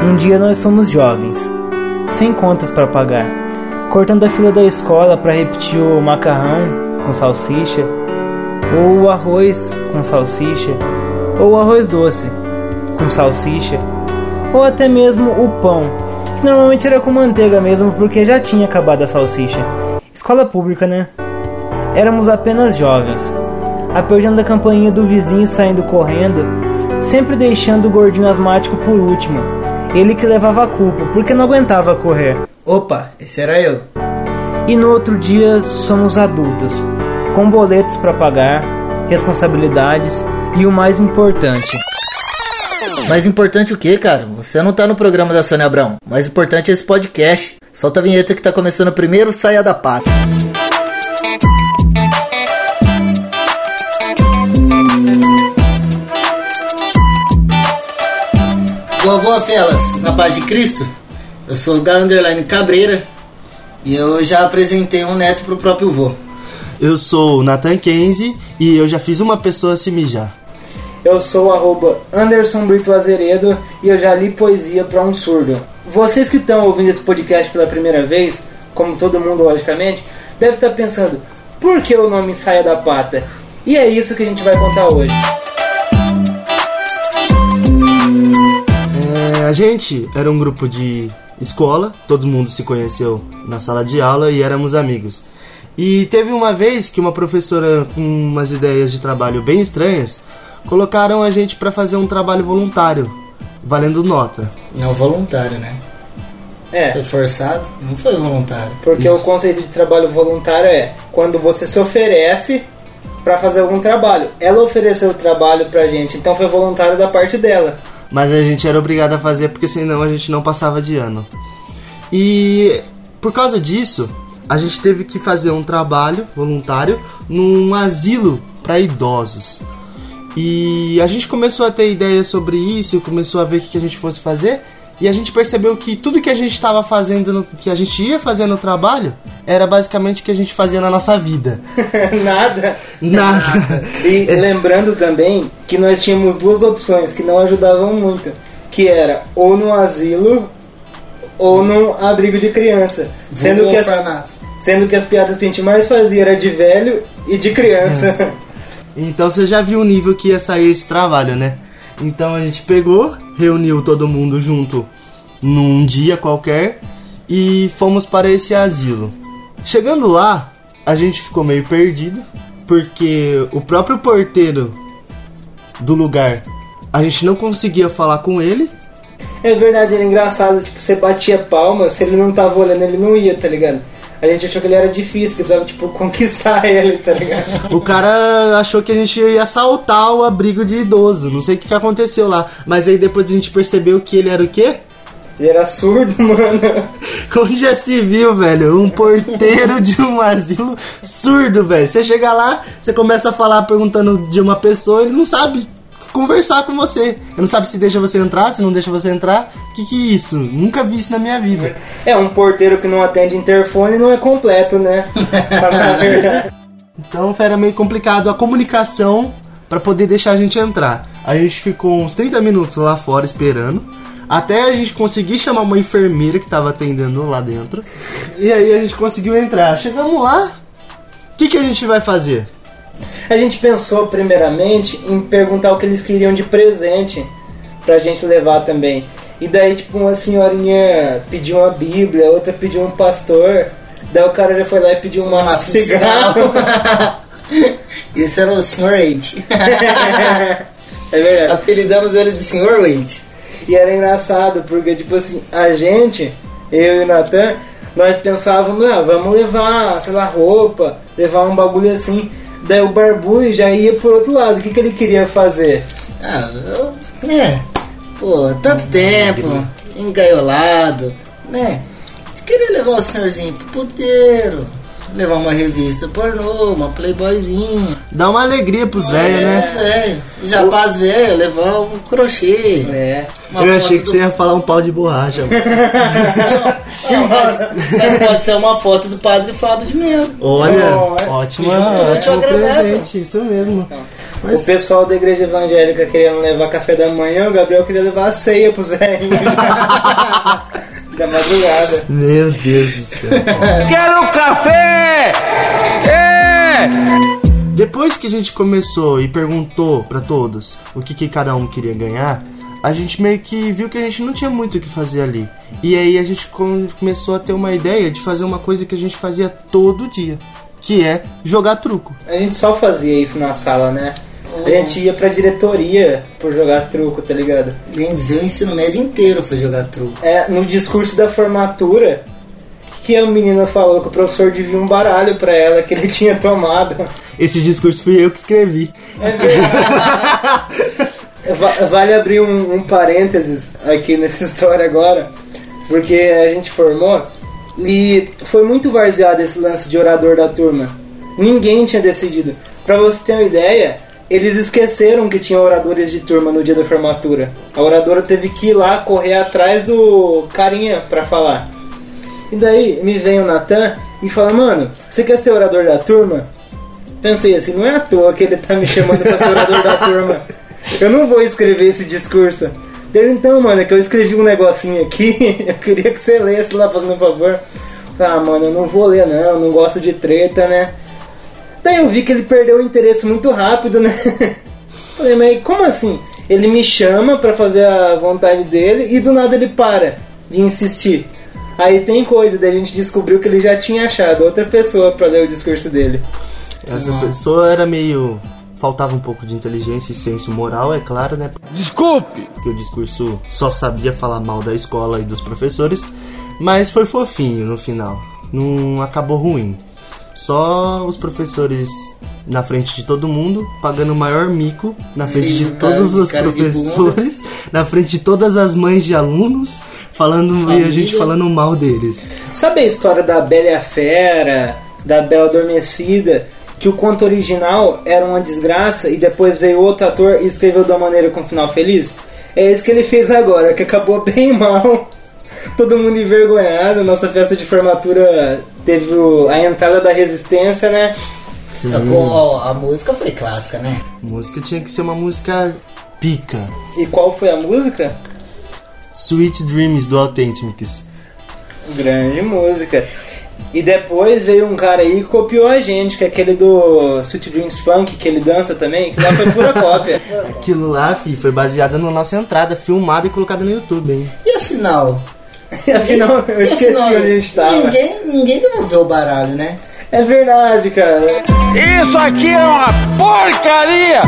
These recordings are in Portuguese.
Um dia nós somos jovens, sem contas para pagar, cortando a fila da escola para repetir o macarrão com salsicha, ou o arroz com salsicha, ou o arroz doce com salsicha, ou até mesmo o pão, que normalmente era com manteiga mesmo porque já tinha acabado a salsicha. Escola pública, né? Éramos apenas jovens, apertando a campainha do vizinho saindo correndo, sempre deixando o gordinho asmático por último. Ele que levava a culpa, porque não aguentava correr. Opa, esse era eu. E no outro dia somos adultos, com boletos para pagar, responsabilidades e o mais importante. Mais importante o que, cara? Você não tá no programa da Sônia Abrão. Mais importante é esse podcast. Solta a vinheta que tá começando primeiro, saia da pata. Boa, boa, felas. Na paz de Cristo. Eu sou o Underline Cabreira e eu já apresentei um neto pro próprio vô. Eu sou o Nathan Kenzie e eu já fiz uma pessoa se mijar. Eu sou o arroba Anderson Brito Azeredo e eu já li poesia para um surdo. Vocês que estão ouvindo esse podcast pela primeira vez, como todo mundo logicamente, deve estar pensando, por que o nome Saia da Pata? E é isso que a gente vai contar hoje. A gente era um grupo de escola, todo mundo se conheceu na sala de aula e éramos amigos. E teve uma vez que uma professora com umas ideias de trabalho bem estranhas colocaram a gente para fazer um trabalho voluntário, valendo nota. Não voluntário, né? É. Foi forçado? Não foi voluntário. Porque Isso. o conceito de trabalho voluntário é quando você se oferece para fazer algum trabalho. Ela ofereceu o trabalho pra gente, então foi voluntário da parte dela. Mas a gente era obrigado a fazer porque senão a gente não passava de ano. E por causa disso, a gente teve que fazer um trabalho voluntário num asilo para idosos. E a gente começou a ter ideias sobre isso, começou a ver o que a gente fosse fazer. E a gente percebeu que tudo que a gente estava fazendo, no, que a gente ia fazer no trabalho, era basicamente o que a gente fazia na nossa vida. Nada. Nada. E lembrando também que nós tínhamos duas opções que não ajudavam muito, que era ou no asilo ou num abrigo de criança. Sendo que, as, sendo que as piadas que a gente mais fazia era de velho e de criança. É. Então você já viu o nível que ia sair esse trabalho, né? Então a gente pegou, reuniu todo mundo junto num dia qualquer e fomos para esse asilo. Chegando lá, a gente ficou meio perdido, porque o próprio porteiro do lugar, a gente não conseguia falar com ele. É verdade, era engraçado, tipo, você batia palma, se ele não tava olhando, ele não ia, tá ligado? A gente achou que ele era difícil, que precisava, tipo, conquistar ele, tá ligado? O cara achou que a gente ia assaltar o abrigo de idoso. Não sei o que, que aconteceu lá. Mas aí depois a gente percebeu que ele era o quê? Ele era surdo, mano. Onde já se viu, velho? Um porteiro de um asilo surdo, velho. Você chega lá, você começa a falar perguntando de uma pessoa, ele não sabe conversar com você. Ele não sabe se deixa você entrar, se não deixa você entrar. Que que é isso? Nunca vi isso na minha vida. É, um porteiro que não atende interfone não é completo, né? então era meio complicado a comunicação para poder deixar a gente entrar. A gente ficou uns 30 minutos lá fora esperando. Até a gente conseguir chamar uma enfermeira que tava atendendo lá dentro. E aí a gente conseguiu entrar. Chegamos lá. O que, que a gente vai fazer? A gente pensou primeiramente em perguntar o que eles queriam de presente pra gente levar também. E daí, tipo, uma senhorinha pediu uma bíblia, outra pediu um pastor. Daí o cara já foi lá e pediu uma, cigarro. Esse era o Sr. Wade. é verdade. Apelidamos ele de Sr. Wade. E era engraçado, porque, tipo assim, a gente, eu e o Natan, nós pensávamos, ah, vamos levar, sei lá, roupa, levar um bagulho assim. Daí o Barbudo já ia por outro lado. O que, que ele queria fazer? Ah, eu, né? Pô, tanto tempo, engaiolado, né? Queria levar o senhorzinho pro puteiro, levar uma revista pornô, uma playboyzinha. Dá uma alegria pros velhos, né? É, já pras velhos, levar um crochê. É. uma Eu achei que do- você ia falar um pau de borracha. mano. Não, mas, mas pode ser uma foto do padre Fábio de Melo. Olha, Oh, ótimo, junto, útil ótimo presente, isso mesmo. O Mas pessoal da igreja evangélica querendo levar café da manhã, o Gabriel queria levar a ceia pros velhos. da madrugada. Meu Deus do céu. Quero café! É! Depois que a gente começou e perguntou pra todos o que, que cada um queria ganhar, a gente meio que viu que a gente não tinha muito o que fazer ali. E aí a gente com- começou a ter uma ideia de fazer uma coisa que a gente fazia todo dia, que é jogar truco. A gente só fazia isso na sala, né? A gente ia pra diretoria por jogar truco, tá ligado? Bem dizer, o ensino médio inteiro foi jogar truco. É, no discurso da formatura, que a menina falou que o professor devia um baralho pra ela que ele tinha tomado. Esse discurso fui eu que escrevi. É verdade. Va- vale abrir um, um parênteses aqui nessa história agora, porque a gente formou e foi muito varzeado esse lance de orador da turma. Ninguém tinha decidido. Pra você ter uma ideia, eles esqueceram que tinha oradores de turma no dia da formatura. A oradora teve que ir lá correr atrás do carinha pra falar. E daí me vem o Natan e fala: Mano, você quer ser orador da turma? Pensei assim, não é à toa que ele tá me chamando pra ser orador da turma. Eu não vou escrever esse discurso. Dele, então, mano, é que eu escrevi um negocinho aqui, eu queria que você lesse lá, fazendo um favor. Ah, mano, eu não vou ler não, não gosto de treta, né? Daí eu vi que ele perdeu o interesse muito rápido, né? Falei, mas como assim? Ele me chama pra fazer a vontade dele e do nada ele para de insistir. Aí tem coisa, daí a gente descobriu que ele já tinha achado outra pessoa pra ler o discurso dele. Essa pessoa era meio. Faltava um pouco de inteligência e senso moral, é claro, né? Desculpe! Porque o discurso só sabia falar mal da escola e dos professores, mas foi fofinho no final. Não acabou ruim. Só os professores na frente de todo mundo, pagando o maior mico na frente de Sim, cara- todos os cara de professores, na frente de todas as mães de alunos, falando e a gente Família. falando mal deles. Sabe a história da Bela e a Fera, da Bela Adormecida, que o conto original era uma desgraça e depois veio outro ator e escreveu de uma maneira com um final feliz? É isso que ele fez agora, que acabou bem mal. Todo mundo envergonhado, nossa festa de formatura teve o- a entrada da resistência, né? Sim. A, a música foi clássica, né? Música tinha que ser uma música pica. E qual foi a música? Sweet Dreams do Authentics. Grande música. E depois veio um cara aí que copiou a gente, que é aquele do Sweet Dreams Funk, que ele dança também, que lá foi pura cópia. Aquilo lá, fi, foi baseado na nossa entrada, filmada e colocada no YouTube, hein? E afinal? E afinal, eu E esqueci afinal, onde a gente tava. Ninguém, ninguém devolveu o baralho, né? É verdade, cara. Isso aqui é uma porcaria!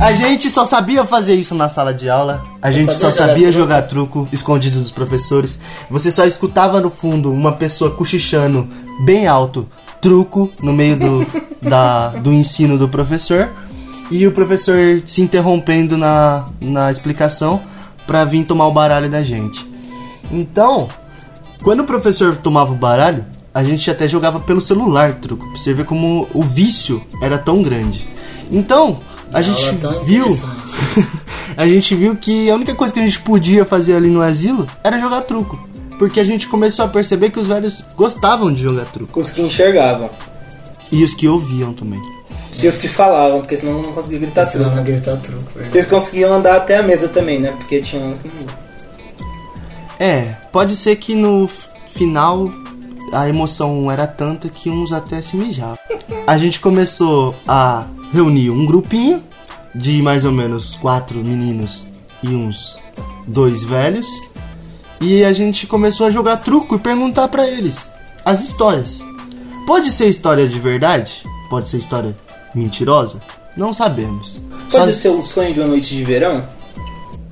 A gente só sabia fazer isso na sala de aula. A gente só sabia sabia jogar truco escondido dos professores. Você só escutava no fundo uma pessoa cochichando bem alto, truco, no meio do, da, do ensino do professor. E o professor se interrompendo na, na explicação pra vir tomar o baralho da gente. Então, quando o professor tomava o baralho, a gente até jogava pelo celular truco. Pra você ver como o vício era tão grande. Então, a gente Aula tão viu. a gente viu que a única coisa que a gente podia fazer ali no asilo era jogar truco. Porque a gente começou a perceber que os velhos gostavam de jogar truco. Os que enxergavam. E os que ouviam também. E os que falavam, porque senão não conseguia gritar Senão tudo. não gritar truco. Eles conseguiam andar até a mesa também, né? Porque tinha um que não. É, pode ser que no final a emoção era tanta que uns até se mijavam. A gente começou a reunir um grupinho de mais ou menos quatro meninos e uns dois velhos. E a gente começou a jogar truco e perguntar pra eles as histórias. Pode ser história de verdade? Pode ser história mentirosa? Não sabemos. Pode Só- ser o sonho de uma noite de verão?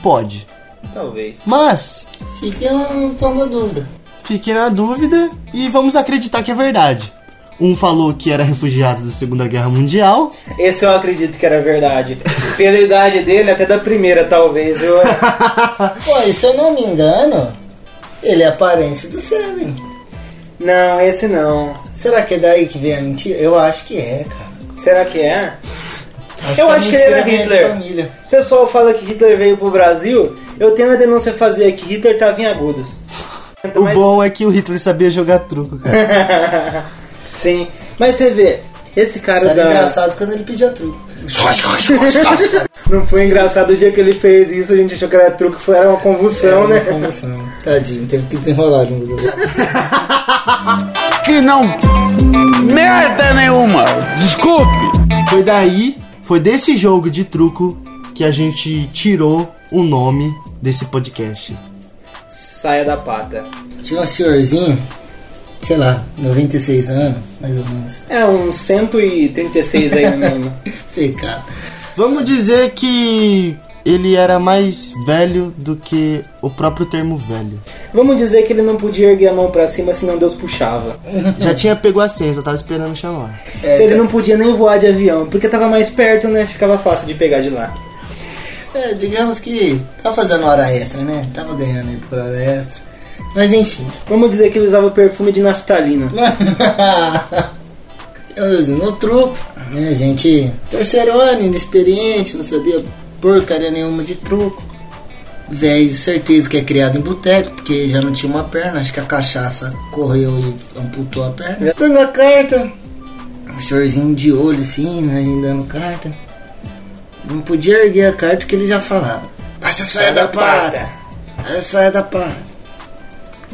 Pode. Talvez. Mas Fique no tom da dúvida. Fiquei na dúvida e vamos acreditar que é verdade. Um falou que era refugiado da Segunda Guerra Mundial. Esse eu acredito que era verdade. Pela idade dele, até da primeira, talvez. Eu... Pô, e se eu não me engano, ele é parente do Seven. Não, esse não. Será que é daí que vem a mentira? Eu acho que é, cara. Será que é? Acho Eu a acho que ele era Hitler. família. O pessoal fala que Hitler veio pro Brasil. Eu tenho uma denúncia a fazer aqui. Hitler tava em agudos. O Mas- bom é que o Hitler sabia jogar truco, cara. Sim. Mas você vê, esse cara Isso era da... engraçado quando ele pedia truco. Não foi engraçado o dia que ele fez isso, a gente achou que era truque, foi era uma convulsão, né? Convulsão. Tadinho, teve que desenrolar um junto. Que não merda nenhuma. Desculpe. Foi daí, foi desse jogo de truco que a gente tirou o nome desse podcast. Saia da pata. Tinha um senhorzinho, sei lá, 96 anos, mais ou menos. É, uns 136 aí no mínimo. Cara, Vamos dizer que ele era mais velho do que o próprio termo velho. Vamos dizer que ele não podia erguer a mão pra cima, senão Deus puxava. Já tinha pego a senha, só tava esperando chamar. é, ele não podia nem voar de avião, porque tava mais perto, né? Ficava fácil de pegar de lá. é, digamos que tava fazendo hora extra, né? Tava ganhando aí por hora extra. Mas enfim. Vamos dizer que ele usava perfume de naftalina. No truco, né? Gente, terceiro ano, inexperiente, não sabia porcaria nenhuma de truco. Velho, certeza que é criado em boteco, porque já não tinha uma perna, acho que a cachaça correu e amputou a perna. Dando a carta, o senhorzinho de olho assim, né? dando carta. Não podia erguer a carta que ele já falava. Baixa a saia da pata! Baixa a saia da pata!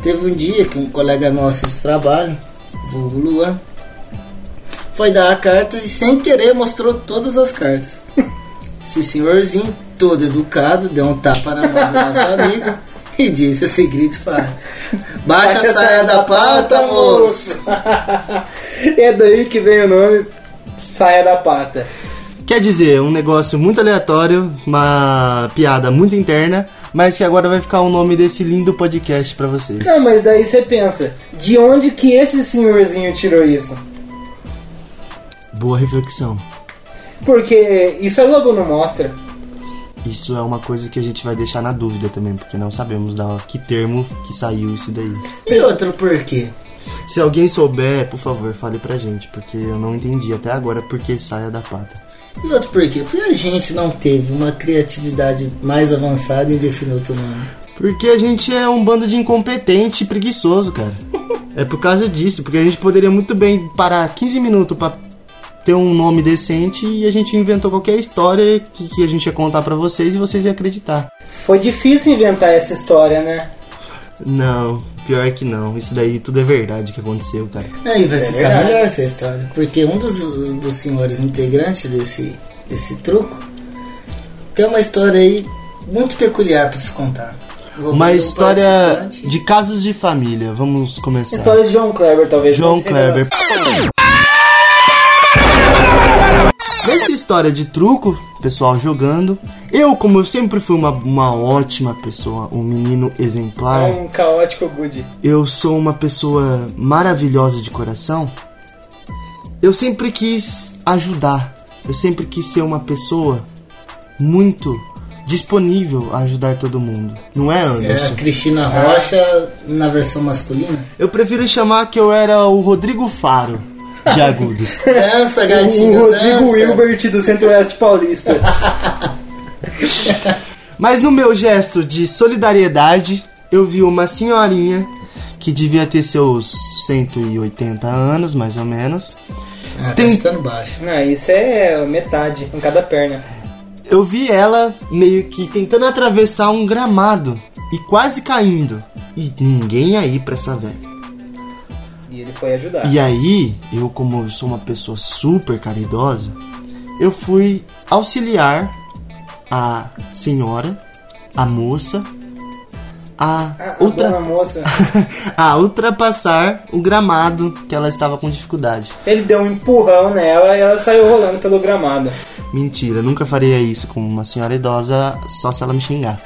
Teve um dia que um colega nosso de trabalho, vulgo Luan, foi dar a carta e sem querer mostrou todas as cartas. Esse senhorzinho, todo educado, deu um tapa na mão do nosso amigo e disse esse grito faz. Baixa a saia da pata, moço! é daí que vem o nome Saia da Pata. Quer dizer, um negócio muito aleatório, uma piada muito interna, mas que agora vai ficar o nome desse lindo podcast pra vocês. Não, mas daí você pensa, de onde que esse senhorzinho tirou isso? Boa reflexão. Porque isso a Globo não mostra. Isso é uma coisa que a gente vai deixar na dúvida também, porque não sabemos da que termo que saiu isso daí. E outro porquê? Se alguém souber, por favor, fale pra gente, porque eu não entendi até agora por que saia da pata. E outro porquê? Porque a gente não teve uma criatividade mais avançada em definir outro nome. Porque a gente é um bando de incompetente e preguiçoso, cara. É por causa disso, porque a gente poderia muito bem parar 15 minutos pra ter um nome decente e a gente inventou qualquer história que, que a gente ia contar pra vocês e vocês iam acreditar. Foi difícil inventar essa história, né? Não, pior que não. Isso daí tudo é verdade que aconteceu, cara. Aí vai ficar verdade. melhor essa história. Porque um dos, dos senhores integrantes desse, desse truco tem uma história aí muito peculiar pra se contar. Vou Uma história de casos de família. Vamos começar. História de João Kleber, talvez. João Kleber. Nessa história de truco, pessoal jogando, eu, como eu sempre fui uma, uma ótima pessoa, um menino exemplar, Um caótico good. eu sou uma pessoa maravilhosa de coração, eu sempre quis ajudar. Eu sempre quis ser uma pessoa muito disponível a ajudar todo mundo. Não é, É a Anderson? Cristina Rocha na versão masculina. Eu prefiro chamar que eu era o Rodrigo Faro de Agudos. Dança, O gatinho, Rodrigo dança. Wilbert do Centro-Oeste Paulista. Mas no meu gesto de solidariedade, eu vi uma senhorinha que devia ter seus 180 anos, mais ou menos. Ah, Tem- tá baixo. Não, isso é metade, em cada perna. Eu vi ela meio que tentando atravessar um gramado e quase caindo. E ninguém aí pra essa velha. E ele foi ajudar. E aí, eu como eu sou uma pessoa super caridosa, eu fui auxiliar a senhora, a moça, a, A, a outra dona moça, a ultrapassar o gramado que ela estava com dificuldade. ele deu um empurrão nela e ela saiu rolando pelo gramado. Mentira, nunca faria isso com uma senhora idosa só se ela me xingar.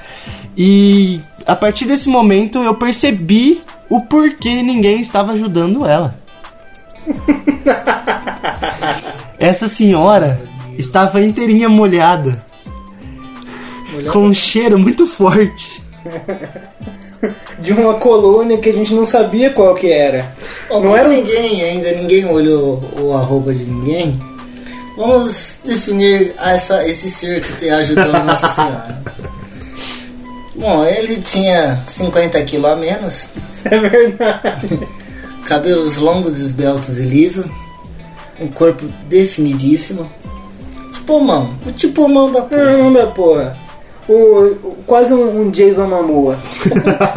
E a partir desse momento eu percebi o porquê ninguém estava ajudando ela. Essa senhora estava inteirinha molhada, com um cheiro muito forte. De uma colônia que a gente não sabia qual que era. Bom, Não era ninguém ainda, ninguém olhou o arroba de ninguém. Vamos definir essa, esse ser que te ajudou Nossa Senhora. Bom, ele tinha 50 quilos a menos, É verdade. cabelos longos, esbeltos e lisos, um corpo definidíssimo. Tipo mão, o tipo mão da porra. Não, da porra. O, o- quase um, um Jason Momoa.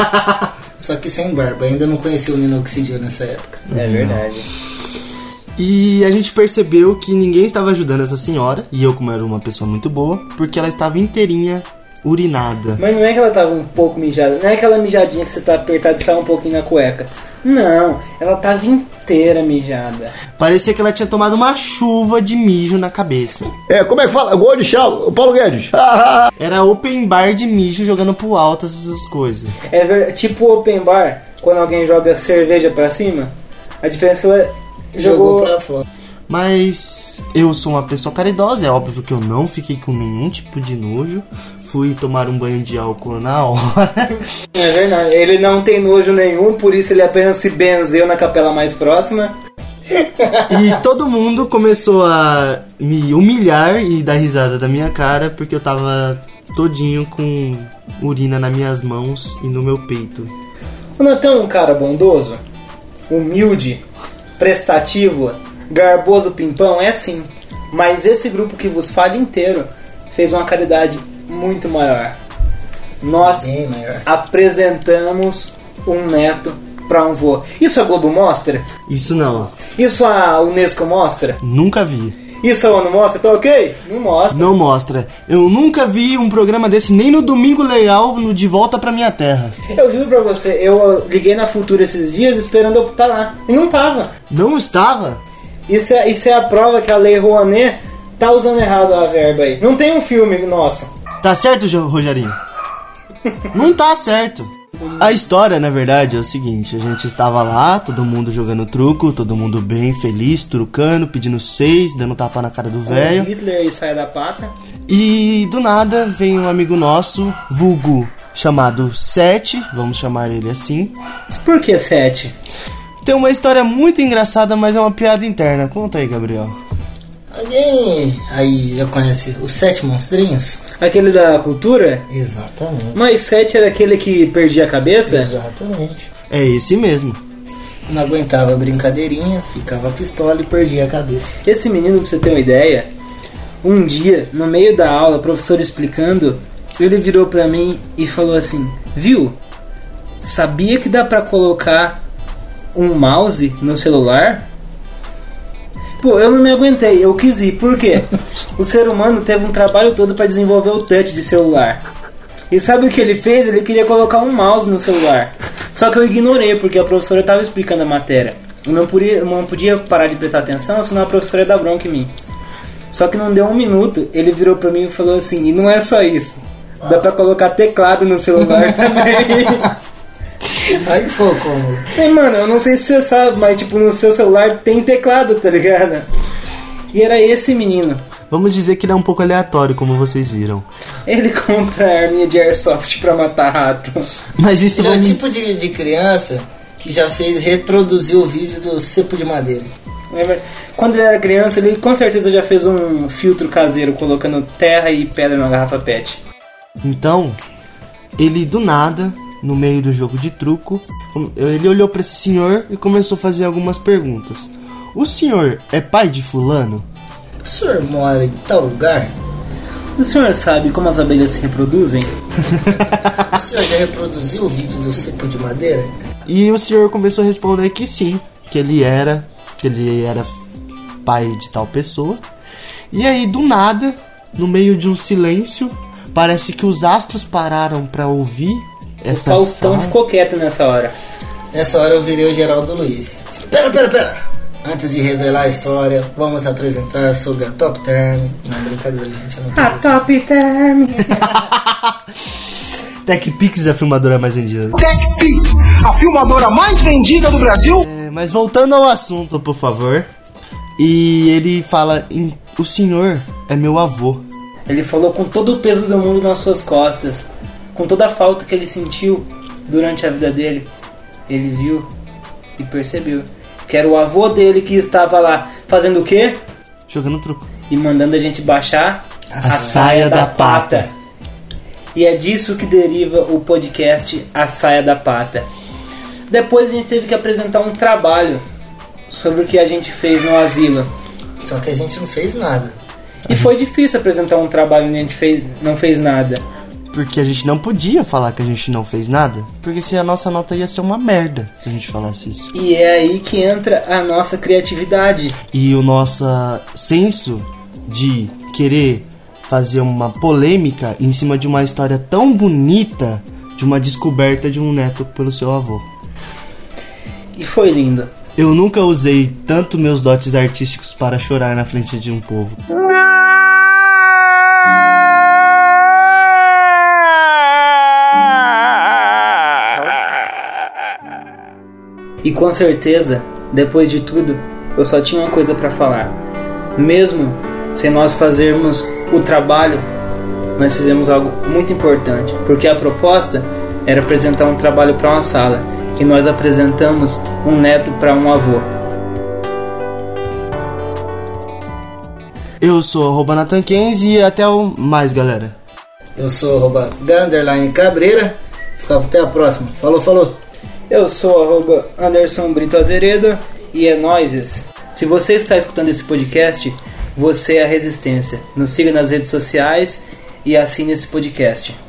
Só que sem barba, ainda não conhecia o minoxidil nessa época. É verdade. E a gente percebeu que ninguém estava ajudando essa senhora, e eu, como era uma pessoa muito boa, porque ela estava inteirinha urinada. Mas não é que ela tava um pouco mijada, não é aquela mijadinha que você tá apertado e sai um pouquinho na cueca. Não, ela tava inteira mijada. Parecia que ela tinha tomado uma chuva de mijo na cabeça. É, como é que fala? Gol de chau, Paulo Guedes. Era open bar de mijo jogando pro alto essas coisas. É ver, tipo open bar, quando alguém joga cerveja pra cima. A diferença é que ela Jogou, jogou. pra fora. Mas eu sou uma pessoa caridosa, é óbvio que eu não fiquei com nenhum tipo de nojo. Fui tomar um banho de álcool na hora. É verdade, ele não tem nojo nenhum, por isso ele apenas se benzeu na capela mais próxima. E todo mundo começou a me humilhar e dar risada da minha cara porque eu tava todinho com urina nas minhas mãos e no meu peito. O Natan é um cara bondoso, humilde, prestativo, garboso pimpão, é sim. Mas esse grupo que vos fala inteiro fez uma caridade muito maior. Nós Bem maior. apresentamos um neto pra um vô. Isso a Globo mostra? Isso não, Isso a Unesco mostra? nunca vi. Isso a ONU mostra? Tá ok? Não mostra. Não mostra. Eu nunca vi um programa desse nem no Domingo Legal no De Volta Pra Minha Terra. Eu juro pra você, eu liguei na Futura esses dias esperando eu estar lá. E não tava. Não estava? Isso é, isso é a prova que a Lei Rouanet tá usando errado a verba aí. Não tem um filme nosso. Tá certo, Rogerinho? Não tá certo. A história, na verdade, é o seguinte: a gente estava lá, todo mundo jogando truco, todo mundo bem feliz, trucando, pedindo seis, dando tapa na cara do velho. Hitler e sai da pata. E do nada vem um amigo nosso, vulgo, chamado Sete, vamos chamar ele assim. Por que sete? Tem uma história muito engraçada, mas é uma piada interna. Conta aí, Gabriel. Alguém aí já conhece os Sete Monstrinhos? Aquele da cultura? Exatamente. Mas sete era aquele que perdia a cabeça? Exatamente. É esse mesmo. Não aguentava a brincadeirinha, ficava pistola e perdia a cabeça. Esse menino, pra você ter uma ideia, um dia, no meio da aula, o professor explicando, ele virou pra mim e falou assim: Viu? Sabia que dá pra colocar um mouse no celular? Pô, eu não me aguentei, eu quis ir. Por quê? O ser humano teve um trabalho todo pra desenvolver o touch de celular. E sabe o que ele fez? Ele queria colocar um mouse no celular. Só que eu ignorei, porque a professora estava explicando a matéria. Eu não podia, eu não podia parar de prestar atenção, senão a professora ia dar bronca em mim. Só que não deu um minuto, ele virou pra mim e falou assim: e não é só isso. Dá pra colocar teclado no celular também. Aí foi como. E, mano, eu não sei se você sabe, mas tipo, no seu celular tem teclado, tá ligado? E era esse menino. Vamos dizer que ele é um pouco aleatório, como vocês viram. Ele compra arminha de airsoft pra matar rato. Mas isso Ele é o tipo de, de criança que já fez reproduzir o vídeo do cepo de madeira. Lembra? Quando ele era criança, ele com certeza já fez um filtro caseiro colocando terra e pedra numa garrafa PET. Então, ele do nada, no meio do jogo de truco, ele olhou pra esse senhor e começou a fazer algumas perguntas. O senhor é pai de fulano? O senhor mora em tal lugar? O senhor sabe como as abelhas se reproduzem? O senhor já reproduziu o vídeo do cepo de madeira? E o senhor começou a responder que sim, que ele era, que ele era pai de tal pessoa. E aí do nada, no meio de um silêncio, parece que os astros pararam pra ouvir O essa Faustão fala. ficou quieto nessa hora. Nessa hora eu virei o Geraldo Luiz. Pera, pera, pera! Antes de revelar a história, vamos apresentar sobre a Top Term. Não, brincadeira, gente. Não A Top Term! TechPix é a filmadora mais vendida. TechPix, a filmadora mais vendida do Brasil. É, mas voltando ao assunto, por favor. E ele fala: "Em- O senhor é meu avô. Ele falou com todo o peso do mundo nas suas costas, com toda a falta que ele sentiu durante a vida dele. Ele viu e percebeu que era o avô dele que estava lá fazendo o quê? Jogando truco. E mandando a gente baixar A saia da pata. E é disso que deriva o podcast A Saia da Pata. Depois a gente teve que apresentar um trabalho sobre o que a gente fez no asilo. Só que a gente não fez nada. E foi difícil apresentar um trabalho onde a gente fez, não fez nada. Porque a gente não podia falar que a gente não fez nada. Porque se a nossa nota ia ser uma merda se a gente falasse isso. E é aí que entra a nossa criatividade. E o nosso senso de querer fazer uma polêmica em cima de uma história tão bonita de uma descoberta de um neto pelo seu avô. E foi lindo. Eu nunca usei tanto meus dotes artísticos para chorar na frente de um povo. E com certeza, depois de tudo, eu só tinha uma coisa para falar. Mesmo sem nós fazermos o trabalho, nós fizemos algo muito importante, porque a proposta era apresentar um trabalho para uma sala, e nós apresentamos um neto para um avô. Eu sou arroba Nathan Kenz e até o mais, galera. Eu sou arroba Ganderline Cabreira. Ficava até a próxima. Falou, falou. Eu sou arroba Anderson Brito Azeredo e é nóises. Se você está escutando esse podcast, você é a resistência. Nos siga nas redes sociais e assine esse podcast.